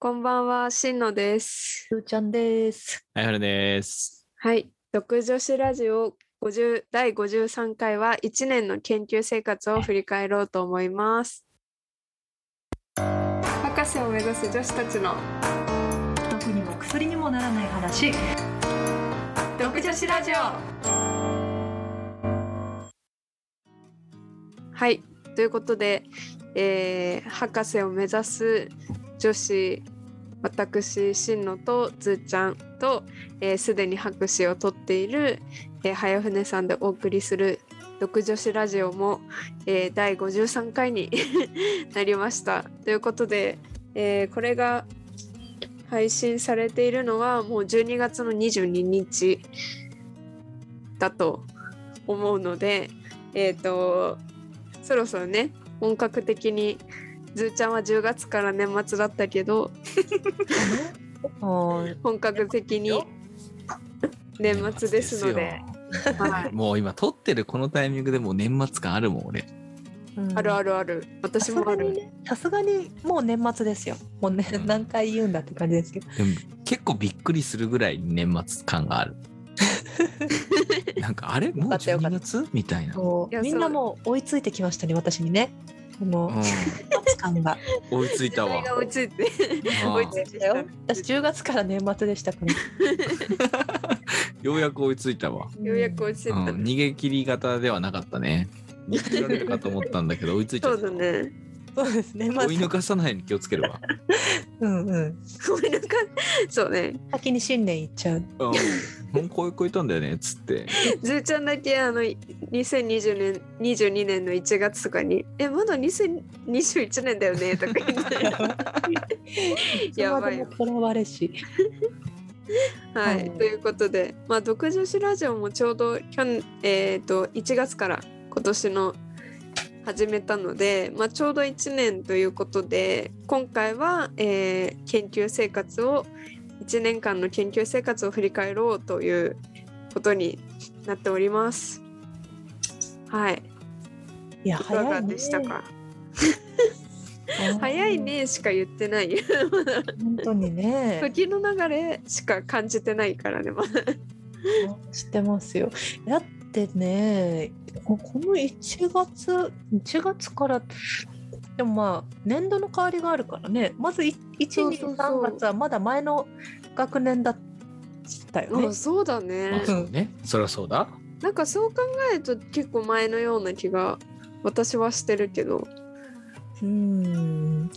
こんばんは、しんのです。ふーちゃんです。はい、はるです。はい、独女子ラジオ50第53回は1年の研究生活を振り返ろうと思います。博士を目指す女子たちの毒にも薬にもならない話。独女子ラジオはい、ということで、えー博士を目指す女子私しんのとずーちゃんとえーすで、に博士を取っている、えー、早船さんでお送りする独女子ラジオも、えー第53回に なりました。ということで、えーこれが配信されているのはもう12月の22日だと思うので、えっ、とそろそろね本格的にずーちゃんは10月から年末だったけどはい。本格的に年末ですので。はいもう今撮ってるこのタイミングでもう年末感あるもん俺。あるある。るある。私さすもある。がにね、さすがにもう年末ですよ。もうね、うん何回言うんだって感じですけど。でも結構びっくりするぐらい年末感がある。なんかあれ？もうよかったよか12った月みたいな。もいやうみんなもう追いついてきましたね、私にね。このうん、年感が。追いついたわ追いついて追いついたよ私10月から年末でしたから。ようやく追いついたわ。ようやく追いついた。うん、逃げ切り型ではなかったね。逃げ切られるかと思ったんだけど追いついちゃそうった。だね。そうですね。ま追い抜かさないように気をつけるわ。うんうん。追い抜かそうね。先に新年いっちゃう。うん、もうこういう子いたんだよねっつって。ずーちゃんだけあの2020年22年の1月とかに「えまだ2021年だよね」とか言って。やばいとらわれし。はい、はいということで、まあ、独女子ラジオもちょうど去年、えー、と1月から今年の始めたので、まあ、ちょうど1年ということで今回は、えー研究生活を1年間の研究生活を振り返ろうということになっております。はい、いや、いかが早いね。でしたか？う ん早い。ねしか言ってない。本当にね。時の流れしか感じてないからね。まだ知ってますよ。だってね、ここの1月、1月から、でもまあ、年度の変わりがあるからね、まず1、そう2、そうそう3月はまだ前の学年だったよねあ。そうだね。まあそうね。そりゃそうだ。なんかそう考えると結構前のような気が私はしてるけどうーん、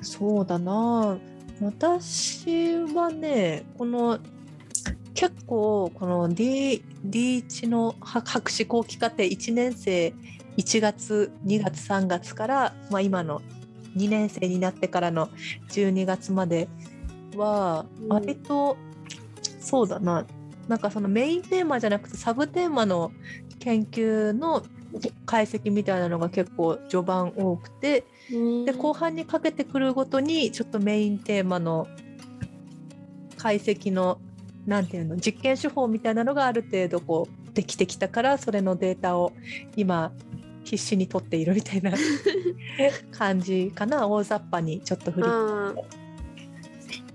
そうだな。私はね、この結構この D D1 の博博士後期課程1年生1月2月3月から、まあ、今の2年生になってからの12月まではうん。割と、そうだな。なんかそのメインテーマじゃなくてサブテーマの研究の解析みたいなのが結構序盤多くてで後半にかけてくるごとにちょっとメインテーマの解析のなんていうの実験手法みたいなのがある程度こうできてきたからそれのデータを今必死に取っているみたいな 感じかな。大雑把にちょっと振りな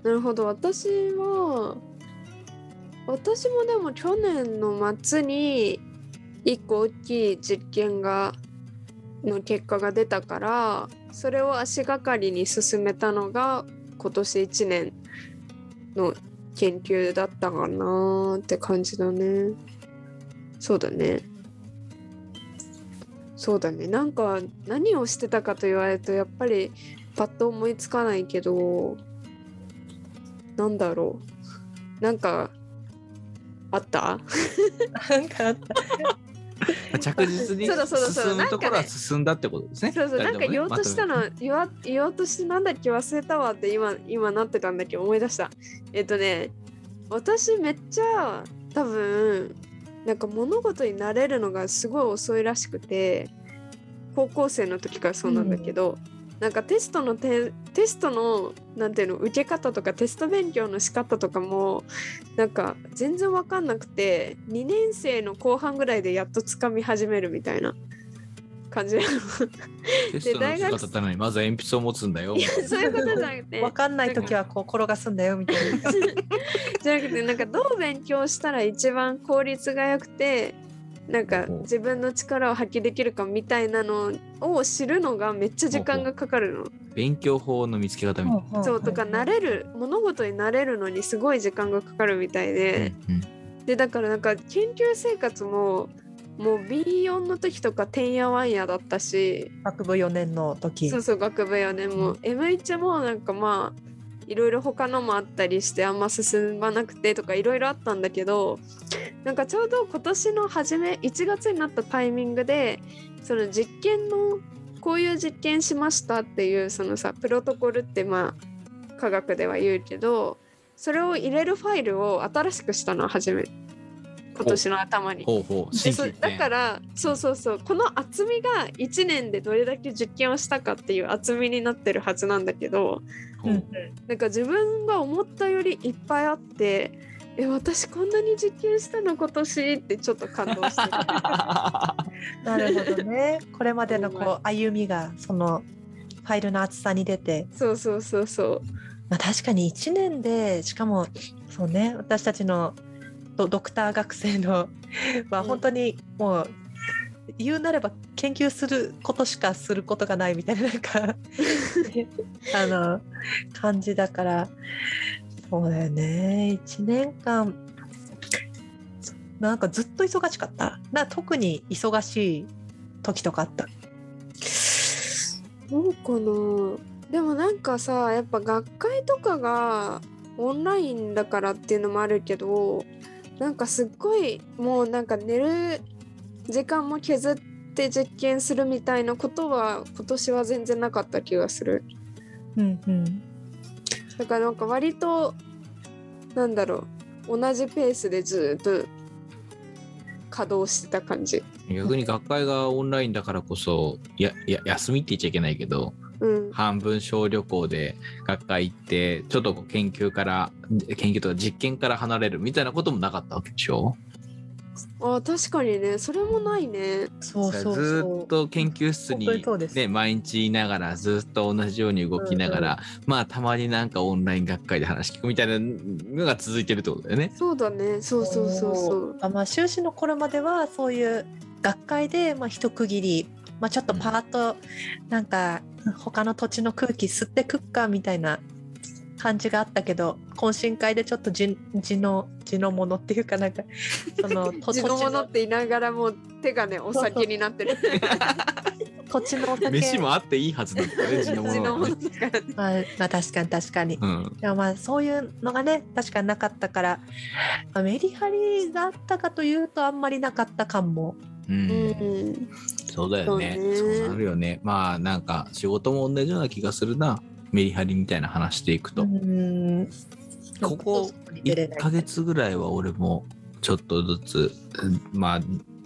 るほど。私は私もでも去年の末に一個大きい実験がの結果が出たからそれを足がかりに進めたのが今年1年の研究だったかなって感じだね。そうだね。そうだね。なんか何をしてたかと言われるとやっぱりパッと思いつかないけどなんだろう。なんかあった？なんかあった。着実にそうだそうだそうだ。進むところは進んだってことですね。そうそう。なんか言おうとしたの、言わ言おうとしてなんだっけ忘れたわって今今なってたんだけど思い出した。えっとね私めっちゃ多分なんか物事に慣れるのがすごい遅いらしくて高校生の時からそうなんだけど、なんかテストのテテストのなんていうの受け方とかテスト勉強の仕方とかもなんか全然わかんなくて2年生の後半ぐらいでやっとつかみ始めるみたいな感じテストの大学姿たのにまずは鉛筆を持つんだよいやそういうことじゃなくてわかんない時はこう転がすんだよみたいな。じゃなくてなんかどう勉強したら一番効率が良くてなんか自分の力を発揮できるかみたいなのを知るのがめっちゃ時間がかかるの。勉強法の見つけ方みたいそうとか慣れる物事に慣れるのにすごい時間がかかるみたいで、な。うん。でだからなんか研究生活ももう B4 の時とかてんやわんやだったし。学部4年の時。そうそう学部4年も。M1 もなんかまあいろいろ他のもあったりしてあんま進まなくてとかいろいろあったんだけどなんかちょうど今年の初め1月になったタイミングでその実験のこういう実験しましたっていうそのさプロトコルってまあ科学では言うけどそれを入れるファイルを新しくしたの初め。て今年の頭に。ほう。ほう。でそ新規一点。だからそうそうそう。この厚みが1年でどれだけ実験をしたかっていう厚みになってるはずなんだけどなんか自分が思ったよりいっぱいあってえ私こんなに実験したの今年ってちょっと感動してる。なるほどね。これまでのこう歩みがそのファイルの厚さに出て、そうそうそうそう。まあ、確かに1年でしかもそうね私たちのドドクター学生のはうん。本当にもう言うなれば研究することしかすることがないみたいななんか あの感じだから。そうだよね。1年間。なんかずっと忙しかった。な特に忙しい時とかあった。そうかな。でもなんかさやっぱ学会とかがオンラインだからっていうのもあるけどなんかすっごいもうなんか寝る時間も削って実験するみたいなことは今年は全然なかった気がする。うんうん。だからなんか割となんだろう同じペースでずっと稼働してた感じ。逆に学会がオンラインだからこそやや休みって言っちゃいけないけどうん。半分小旅行で学会行ってちょっとこう研究から研究とか実験から離れるみたいなこともなかったわけでしょ？あ確かにねそれもないね。そうそうそう。ずーっと研究室にそうです。にね毎日いながらずっと同じように動きながら、まあたまになんかオンライン学会で話聞くみたいなのが続いてるってことだよね。そうだね。そうそうそうそう。あまあ修士の頃まではそういう学会でまあ一区切り、まあ、ちょっとパーッとなんか他の土地の空気吸ってくっかみたいな感じがあったけど懇親会でちょっと地地の地のものっていうかなんかその と地のものって言いながらも手がねお酒になってる。土地のお酒。飯もあっていいはずだよね地のも地のまあ、まあ確かに確かに。うん。でもまあそういうのがね確かになかったから、まあ、メリハリがあったかというとあんまりなかった感も。うん。うんそうだよね。そうなるよね。まあなんか仕事も同じような気がするな。メリハリみたいな話していくと。うん。ここ1ヶ月ぐらいは俺もちょっとずつうんまあ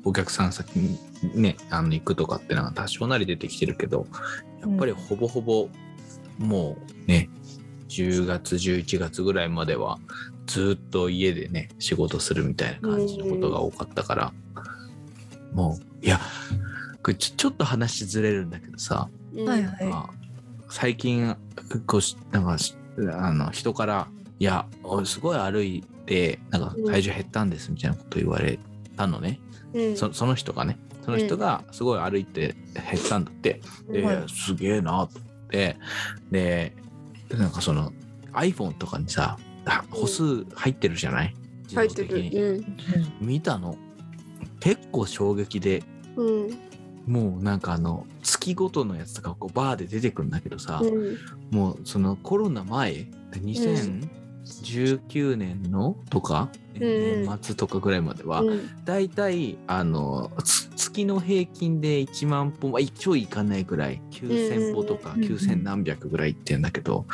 お客さん先にねあの行くとかってのが多少なり出てきてるけどやっぱりほぼほぼもうね10月11月ぐらいまではずっと家でね仕事するみたいな感じのことが多かったからもういやこれちょちょっと話ずれるんだけどさ。うん。はいはい。まあ最近こうしなんかしあの人から「いや俺すごい歩いてなんか体重減ったんです」みたいなこと言われたのね、うん。そその人がね。その人がすごい歩いて減ったんだって、で、はいすげえなと思って。でなんかその iPhone とかにさあ歩数入ってるじゃない？自動入って的にる見たの結構衝撃でうん。うんもうなんかあの月ごとのやつとかこうバーで出てくるんだけどさ、うん。もうそのコロナ前2019年のとか、うん。年末とかぐらいまでは、うん。だいたいあのつ月の平均で1万歩、まあ、一応いかないぐらい9,000歩とかうん9,000何百ぐらいいってんだけど、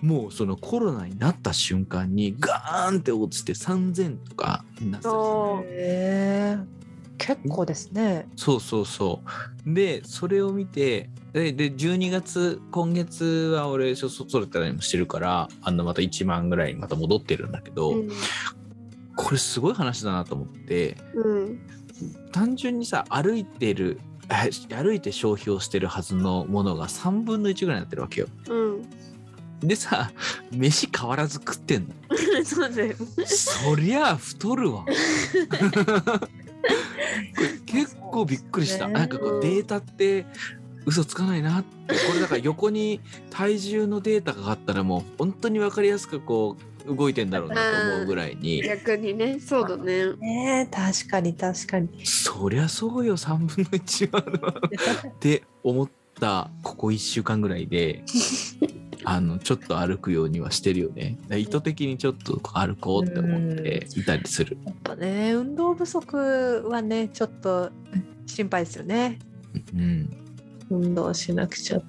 もうそのコロナになった瞬間にガーンって落ちて3,000とかになってたのあへえ結構ですね。そうそうそう。で、それを見て、で、で12月、今月は俺、外れたりもしてるから、あの、また1万ぐらいにまた戻ってるんだけど、うんこれすごい話だなと思って、うん単純にさ、歩いてる、歩いて消費をしてるはずのものが3分の1ぐらいになってるわけよ。うんでさ飯変わらず食ってんの。そうだよそりゃあ太るわ。結構びっくりした。ね。なんかこうデータって嘘つかないなって。これだから横に体重のデータがあったらもう本当に分かりやすくこう動いてんだろうなと思うぐらいに。逆にね。そうだね。ね確かに確かに。そりゃそうよ。3分の1は。あるわって思ったここ1週間ぐらいであのちょっと歩くようにはしてるよね。意図的にちょっと歩こうって思っていたりする。やっぱね運動不足はねちょっと心配ですよね。うん運動しなくちゃ。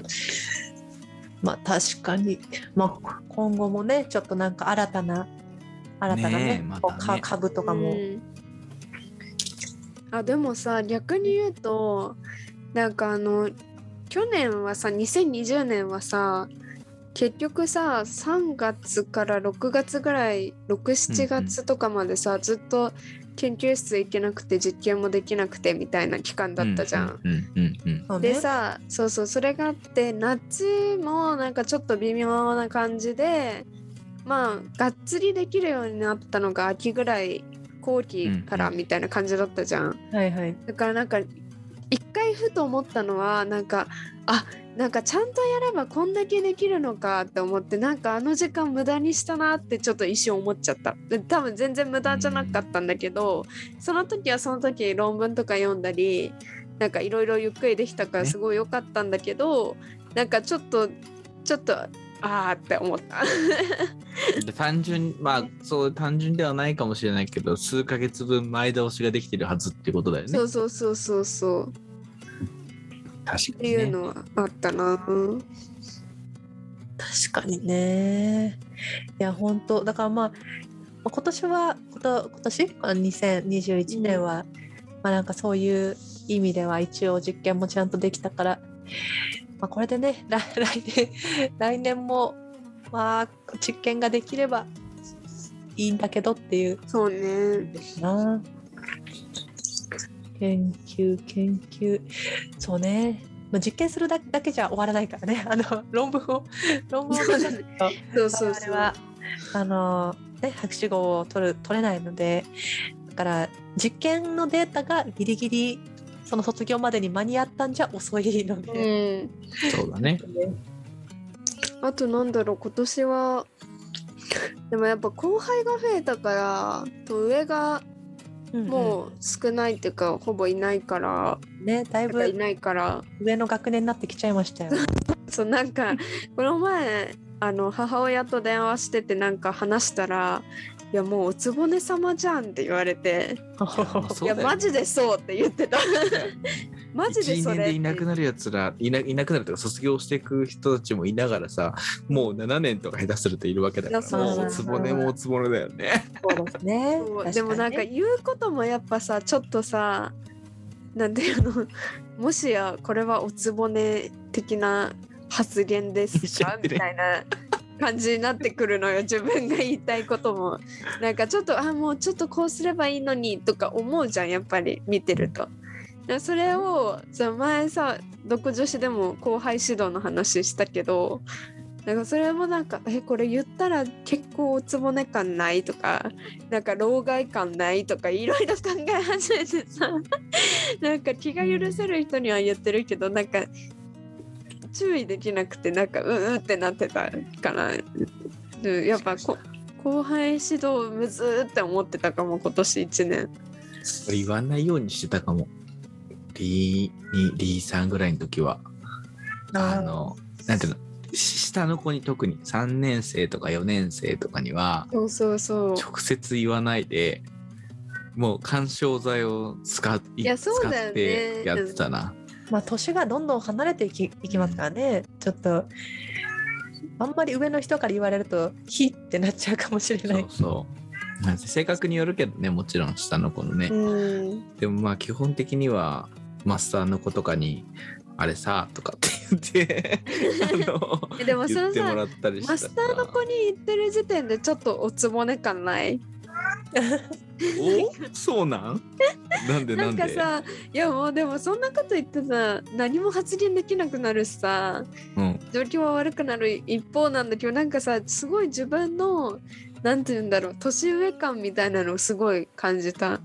まあ確かに、まあ、今後もねちょっとなんか新たな新たなねねえまたね。こうか株とかも、うん。あでもさ逆に言うとなんかあの去年はさ2020年はさ結局さ3月から6月ぐらい67月とかまでさ、ずっと研究室行けなくて実験もできなくてみたいな期間だったじゃん。でさそうそうそれがあって夏もなんかちょっと微妙な感じでまあがっつりできるようになったのが秋ぐらい後期からみたいな感じだったじゃん。はいはい。だからなんか一回ふと思ったのはなんかあなんかちゃんとやればこんだけできるのかって思ってなんかあの時間無駄にしたなってちょっと一瞬思っちゃったで多分全然無駄じゃなかったんだけどその時はその時論文とか読んだりなんかいろいろゆっくりできたからねすごい良かったんだけど、なんかちょっとちょっとあーって思った。で単純まあそう単純ではないかもしれないけど数ヶ月分前倒しができてるはずってことだよね。そうそうそうそうそう確かっていうのはあったな。確かにね。いや本当だからまあまあ今年はこと今年？あ2021年は、まあなんかそういう意味では一応実験もちゃんとできたから、まあ、これでね 来来年来年もまあ実験ができればいいんだけどっていうそうね。な。研究研究そうね。まあ、実験するだだけじゃ終わらないからね。あの論文を論文を出さないと そうそうはあの、ね、博士号を取る取れないのでだから実験のデータがギリギリその卒業までに間に合ったんじゃ遅いのうで。ん。そうだね。あとなんだろう今年はでもやっぱ後輩が増えたからと上がうんもう少ないっていうか、ほぼいないからうんねだいぶいないから上の学年になってきちゃいましたよ。そうなんかこの前あの母親と電話しててなんか話したら「いやもうおつぼね様じゃん」って言われて「いやマジでそう」って言ってた。マジで1年それでいなくなるやつらいないなくなるとか卒業していく人たちもいながらさもう7年とか下手するといるわけだからもうそうおつぼねもおつぼねだよね。そうですね。でもなんか言うこともやっぱさちょっとさなんていうのもしやこれはおつぼね的な発言ですか？みたいな感じになってくるのよ自分が言いたいこともなんかちょっとあもうちょっとこうすればいいのにとか思うじゃんやっぱり見てると。それをその前さ独女子でも後輩指導の話したけどなんかそれもなんかえこれ言ったら結構おつぼね感ないとかなんか老害感ないとかいろいろ考え始めてさなんか気が許せる人には言ってるけどなんか注意できなくてなんかううってなってたから。うんやっぱこ後輩指導むずーって思ってたかも今年1年。俺言わないようにしてたかも。リーにリーさんぐらいの時は。あのなんていうのし下の子に特に3年生とか4年生とかにはそうそうそう。直接言わないでもう干渉剤を使っいやそうだよね。使ってやってたな。まあ年がどんどん離れていきいきますからね。ちょっとあんまり上の人から言われると「ひ」ってなっちゃうかもしれない。そう。性格によるけどねもちろん下の子のね、うん。でもまあ基本的にはマスターの子とかに「あれさ」とかって言って あのえでもそのさ言ってもらったりしたマスターの子に言ってる時点でちょっとおつぼね感ない？お？そうなん？なんでななんかさいやもうでもそんなこと言ってさ何も発言できなくなるしさ。うん。状況は悪くなる一方なんだけどなんかさすごい自分のなんて言うんだろう年上感みたいなのをすごい感じた。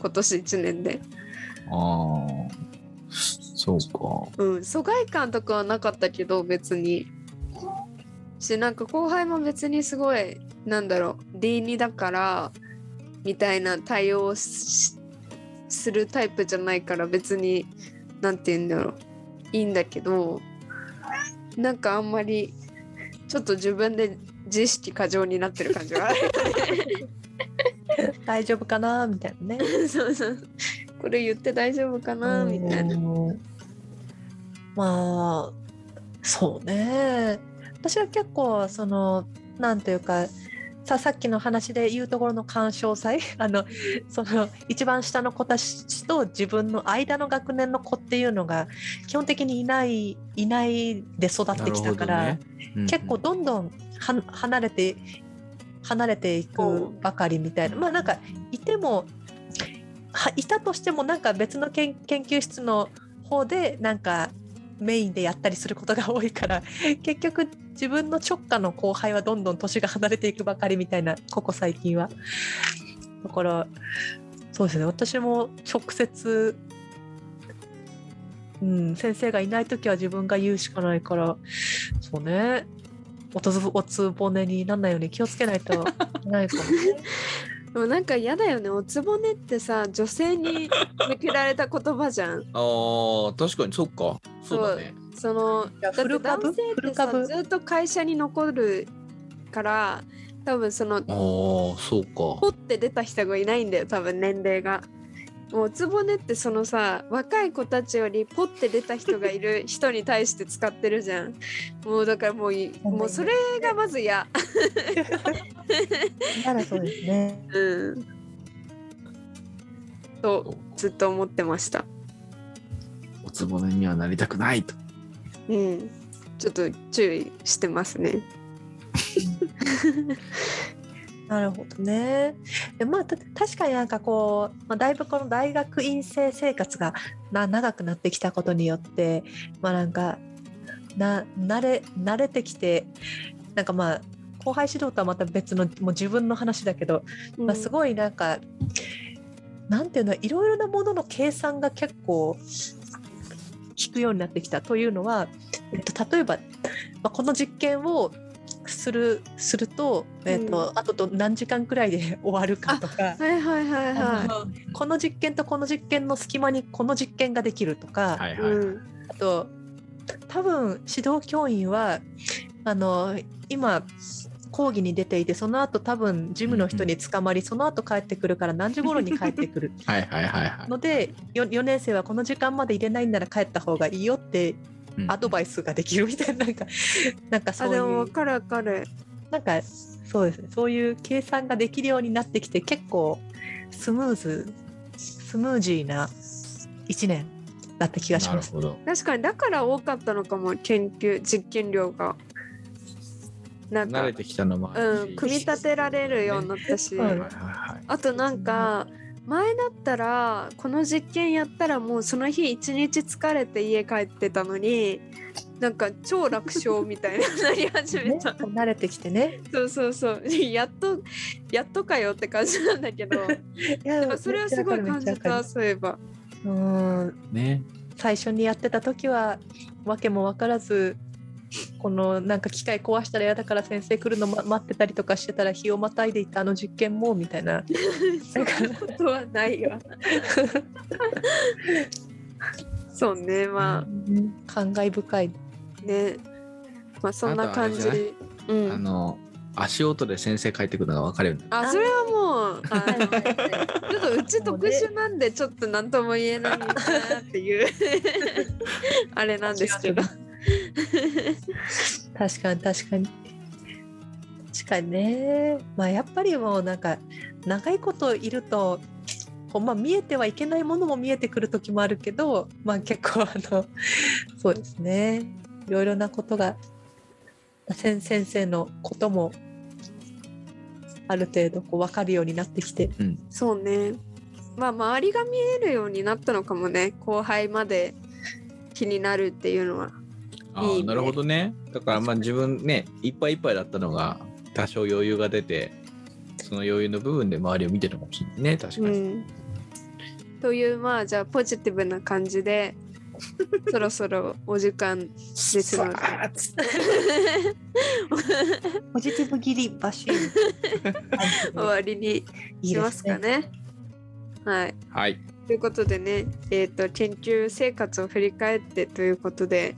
今年1年で。ああそうか。うん、疎外感とかはなかったけど別に。しなんか後輩も別にすごいなんだろう D2 だからみたいな対応するタイプじゃないから別になんて言うんだろう。いいんだけどなんかあんまりちょっと自分で自意識過剰になってる感じがある大丈夫かなみたいなね。そうそう。これ言って大丈夫かなみたいな。うんまあそうね。私は結構そのなんというかささっきの話で言うところの干渉祭？あのその一番下の子たちと自分の間の学年の子っていうのが基本的にいないいないで育ってきたから、なるほどね。結構どんどんは離れて離れていくばかりみたいな。まあなんかいてもはいたとしてもなんか別の研研究室の方でなんかメインでやったりすることが多いから結局自分の直下の後輩はどんどん年が離れていくばかりみたいなここ最近は。だからそうですね私も直接うん、先生がいない時は自分が言うしかないからそうねおつぼねになんないように気をつけないといけないかもね。でもなんか嫌だよね。おつぼねってさ女性に向けられた言葉じゃん。あー確かにそっか。そうだね。そのだって男性ってさずっと会社に残るから多分そのああそうか。ポって出た人がいないんだよ多分年齢が。もうおつぼねってそのさ若い子たちよりポって出た人がいる 人に対して使ってるじゃん。もうだからもういもうそれがまず嫌。ならそうですね。うん。とずっと思ってました。おつぼねにはなりたくないとうん。ちょっと注意してますね。なるほどね。でまあた確かになんかこう、まあ、だいぶこの大学院生生活がな長くなってきたことによってまあなんかな慣れ慣れてきてなんかまあ後輩指導とはまた別のもう自分の話だけど、まあ、すい。ごいなんか、なんていうのいろいろなものの計算が結構効くようになってきたというのは、えっと、例えば、まあ、この実験をするすると,、えっとあとど何時間くらいで 終わるかとか。はいはいはいあはのこの実験とこの実験の隙間にこの実験ができるとか、い。はいはい、うん。あと多分指導教員はあの今講義に出ていてその後多分事務の人に捕まり、その後帰ってくるから何時頃に帰ってくる はいはいはいはいので 4, 4年生はこの時間まで入れないんなら帰った方がいいよってうんアドバイスができるみたいななんか なんかそあういうでも分かる分かる。なんかそうですねそういう計算ができるようになってきて結構スムーズスムージーな1年だった気がします。なるほど確かにだから多かったのかも研究実験量が。なんか慣れてきたのもあるしうん組み立てられるようになったし。はいはいはいはいあとなんか前だったらこの実験やったらもうその日一日疲れて家帰ってたのになんか超楽勝みたいになり始めね、た。慣れてきてね。そうそうそう やっとやっとかよって感じなんだけど いやでもそれはすごい感じたそういえば。うんね最初にやってた時は訳も分からずこのなんか機械壊したら嫌だから先生来るの、ま、待ってたりとかしてたら日をまたいでいたあの実験もみたいな。そんなことはないわ。そうねま感慨深い。あね。まあそんな感じ。うん。あの足音で先生帰ってくるのが分かるあそれはもうあはいのちょっとうち特殊なんでちょっと何とも言えないなっていう。あれなんですけど。確かに確かに。確かにね。まあやっぱりもうなんか長いこといるとこうまあ見えてはいけないものも見えてくる時もあるけどまあ結構あのそうですね。いろいろなことが先先生のこともある程度こう分かるようになってきて。うん、そうね。まあ周りが見えるようになったのかもね。後輩まで気になるっていうのは。あなるほどね。だからまあ自分ねいっぱいいっぱいだったのが多少余裕が出てその余裕の部分で周りを見てるのかもしれないね確かに、うん、というまあじゃあポジティブな感じで そろそろお時間ですので。ポジティブ切りバシ終わりにしますかね。はい。はい。ということでね、えー、と研究生活を振り返ってということで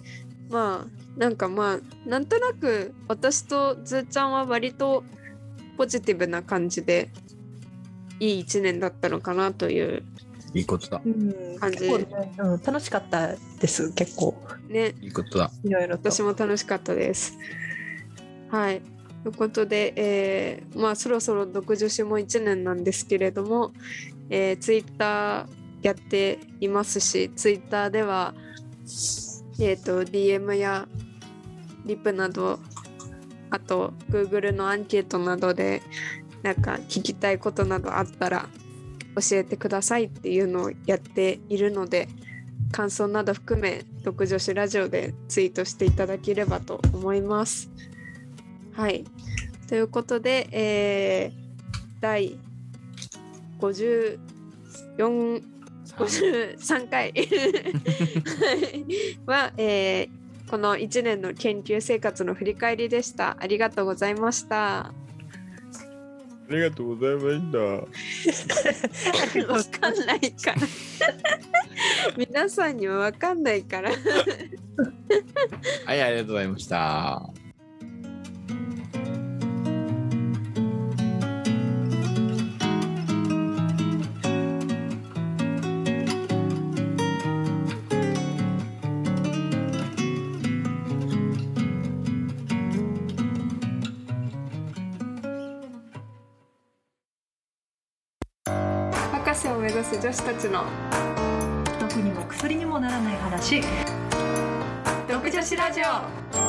まあなんかまあなんとなく私とずーちゃんは割とポジティブな感じでいい一年だったのかなといういいことだ。うん感じ。結構ねうん、楽しかったです結構。ね。いいことだ。いろいろと。私も楽しかったです。はい。ということで、えーまあそろそろ独女子も1年なんですけれども、えー、ツイッターやっていますしツイッターでは、えー、と DM やリプなどあと Google のアンケートなどでなんか聞きたいことなどあったら教えてくださいっていうのをやっているので感想など含め独女子ラジオでツイートしていただければと思います。はい。ということで、えー第54 53回 はえーこの1年の研究生活の振り返りでした。ありがとうございました。ありがとうございました わかんないから。皆さんにはわかんないから。はいありがとうございましたを目指す女子たちの。毒にも薬にもならない話。独女子ラジオ